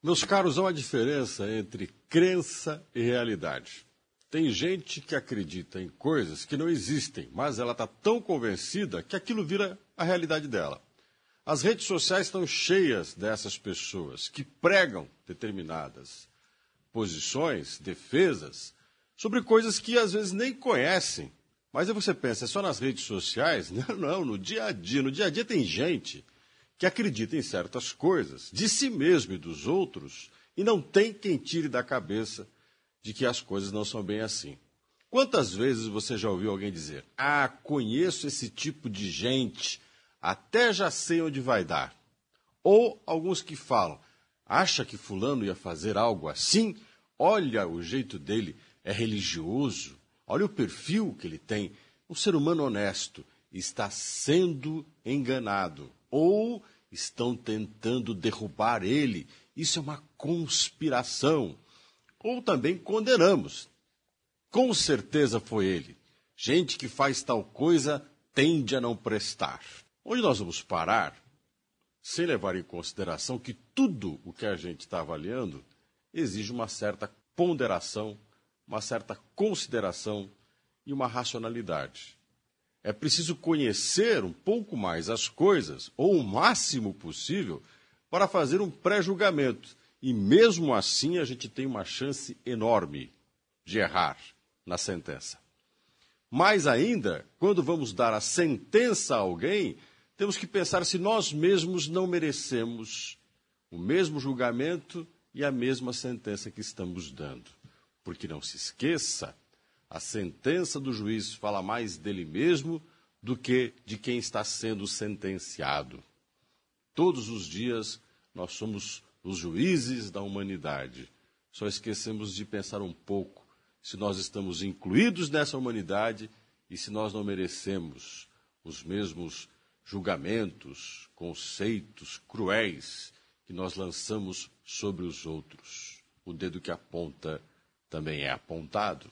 Meus caros, há uma diferença entre crença e realidade. Tem gente que acredita em coisas que não existem, mas ela está tão convencida que aquilo vira a realidade dela. As redes sociais estão cheias dessas pessoas que pregam determinadas posições, defesas, sobre coisas que às vezes nem conhecem. Mas aí você pensa, é só nas redes sociais? Não, não, no dia a dia. No dia a dia tem gente que acredita em certas coisas, de si mesmo e dos outros, e não tem quem tire da cabeça de que as coisas não são bem assim. Quantas vezes você já ouviu alguém dizer: Ah, conheço esse tipo de gente, até já sei onde vai dar? Ou alguns que falam: Acha que Fulano ia fazer algo assim? Olha o jeito dele, é religioso, olha o perfil que ele tem. Um ser humano honesto está sendo enganado ou estão tentando derrubar ele. Isso é uma conspiração. Ou também condenamos. Com certeza foi ele. Gente que faz tal coisa tende a não prestar. Onde nós vamos parar, sem levar em consideração que tudo o que a gente está avaliando exige uma certa ponderação, uma certa consideração e uma racionalidade. É preciso conhecer um pouco mais as coisas, ou o máximo possível, para fazer um pré-julgamento. E mesmo assim a gente tem uma chance enorme de errar na sentença. Mais ainda, quando vamos dar a sentença a alguém, temos que pensar se nós mesmos não merecemos o mesmo julgamento e a mesma sentença que estamos dando. Porque não se esqueça a sentença do juiz fala mais dele mesmo do que de quem está sendo sentenciado. Todos os dias nós somos os juízes da humanidade. Só esquecemos de pensar um pouco se nós estamos incluídos nessa humanidade e se nós não merecemos os mesmos julgamentos, conceitos cruéis que nós lançamos sobre os outros. O dedo que aponta também é apontado.